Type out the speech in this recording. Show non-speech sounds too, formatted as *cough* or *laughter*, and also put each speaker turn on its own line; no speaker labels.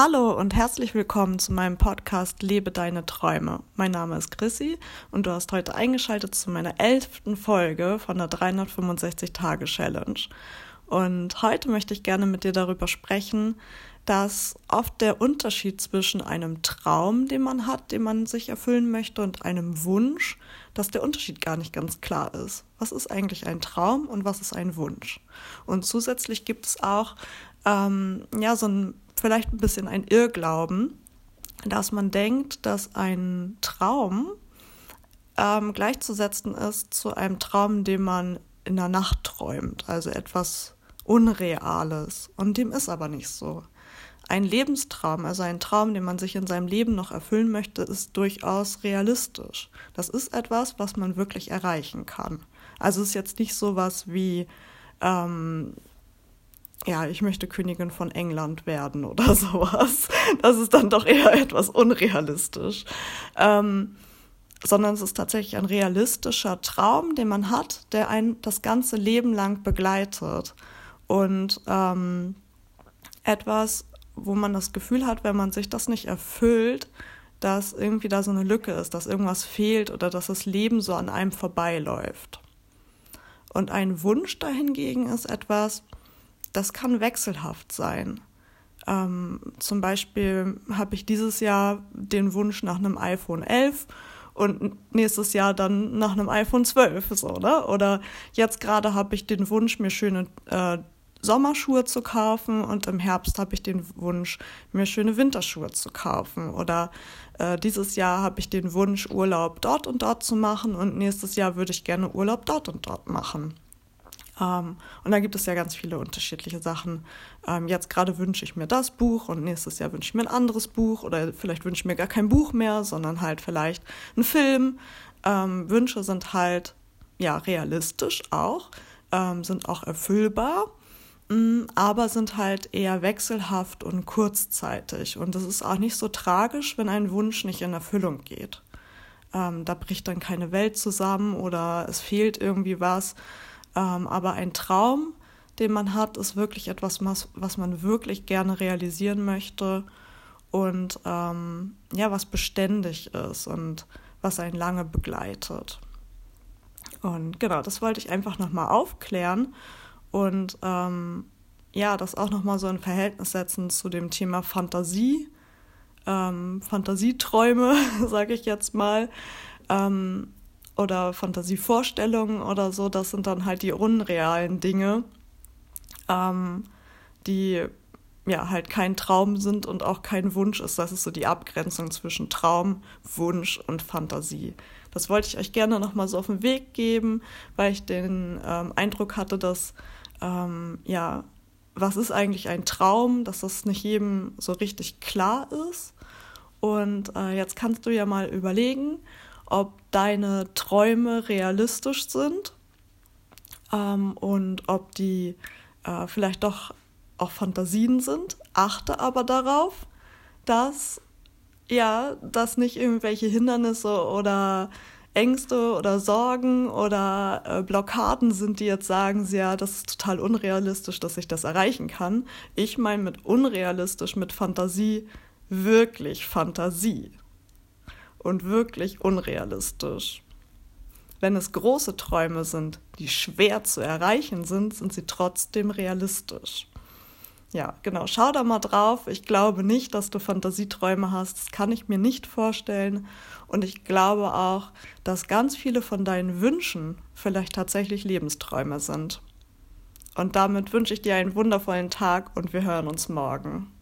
Hallo und herzlich willkommen zu meinem Podcast Lebe deine Träume. Mein Name ist Chrissy und du hast heute eingeschaltet zu meiner elften Folge von der 365-Tage-Challenge. Und heute möchte ich gerne mit dir darüber sprechen, dass oft der Unterschied zwischen einem Traum, den man hat, den man sich erfüllen möchte, und einem Wunsch, dass der Unterschied gar nicht ganz klar ist. Was ist eigentlich ein Traum und was ist ein Wunsch? Und zusätzlich gibt es auch ähm, ja so ein vielleicht ein bisschen ein Irrglauben, dass man denkt, dass ein Traum ähm, gleichzusetzen ist zu einem Traum, den man in der Nacht träumt, also etwas Unreales. Und dem ist aber nicht so. Ein Lebenstraum, also ein Traum, den man sich in seinem Leben noch erfüllen möchte, ist durchaus realistisch. Das ist etwas, was man wirklich erreichen kann. Also es ist jetzt nicht so was wie ähm, ja, ich möchte Königin von England werden oder *laughs* sowas. Das ist dann doch eher etwas unrealistisch. Ähm, sondern es ist tatsächlich ein realistischer Traum, den man hat, der einen das ganze Leben lang begleitet. Und ähm, etwas, wo man das Gefühl hat, wenn man sich das nicht erfüllt, dass irgendwie da so eine Lücke ist, dass irgendwas fehlt oder dass das Leben so an einem vorbeiläuft. Und ein Wunsch dahingegen ist etwas, das kann wechselhaft sein. Ähm, zum Beispiel habe ich dieses Jahr den Wunsch nach einem iPhone 11 und nächstes Jahr dann nach einem iPhone 12, so, ne? Oder jetzt gerade habe ich den Wunsch, mir schöne äh, Sommerschuhe zu kaufen und im Herbst habe ich den Wunsch, mir schöne Winterschuhe zu kaufen. Oder äh, dieses Jahr habe ich den Wunsch, Urlaub dort und dort zu machen und nächstes Jahr würde ich gerne Urlaub dort und dort machen. Ähm, und da gibt es ja ganz viele unterschiedliche Sachen. Ähm, jetzt gerade wünsche ich mir das Buch und nächstes Jahr wünsche ich mir ein anderes Buch oder vielleicht wünsche ich mir gar kein Buch mehr, sondern halt vielleicht einen Film. Ähm, Wünsche sind halt ja realistisch auch, ähm, sind auch erfüllbar, aber sind halt eher wechselhaft und kurzzeitig. Und es ist auch nicht so tragisch, wenn ein Wunsch nicht in Erfüllung geht. Ähm, da bricht dann keine Welt zusammen oder es fehlt irgendwie was ähm, aber ein Traum, den man hat, ist wirklich etwas, was, man wirklich gerne realisieren möchte und ähm, ja, was beständig ist und was einen lange begleitet. Und genau, das wollte ich einfach nochmal aufklären und ähm, ja, das auch nochmal so in Verhältnis setzen zu dem Thema Fantasie, ähm, Fantasieträume, *laughs* sage ich jetzt mal. Ähm, oder Fantasievorstellungen oder so, das sind dann halt die unrealen Dinge, ähm, die ja halt kein Traum sind und auch kein Wunsch ist. Das ist so die Abgrenzung zwischen Traum, Wunsch und Fantasie. Das wollte ich euch gerne nochmal so auf den Weg geben, weil ich den ähm, Eindruck hatte, dass ähm, ja, was ist eigentlich ein Traum, dass das nicht jedem so richtig klar ist. Und äh, jetzt kannst du ja mal überlegen, ob deine Träume realistisch sind ähm, und ob die äh, vielleicht doch auch Fantasien sind. Achte aber darauf, dass ja, dass nicht irgendwelche Hindernisse oder Ängste oder Sorgen oder äh, Blockaden sind, die jetzt sagen, ja, das ist total unrealistisch, dass ich das erreichen kann. Ich meine mit unrealistisch, mit Fantasie, wirklich Fantasie und wirklich unrealistisch. Wenn es große Träume sind, die schwer zu erreichen sind, sind sie trotzdem realistisch. Ja, genau, schau da mal drauf. Ich glaube nicht, dass du Fantasieträume hast. Das kann ich mir nicht vorstellen. Und ich glaube auch, dass ganz viele von deinen Wünschen vielleicht tatsächlich Lebensträume sind. Und damit wünsche ich dir einen wundervollen Tag und wir hören uns morgen.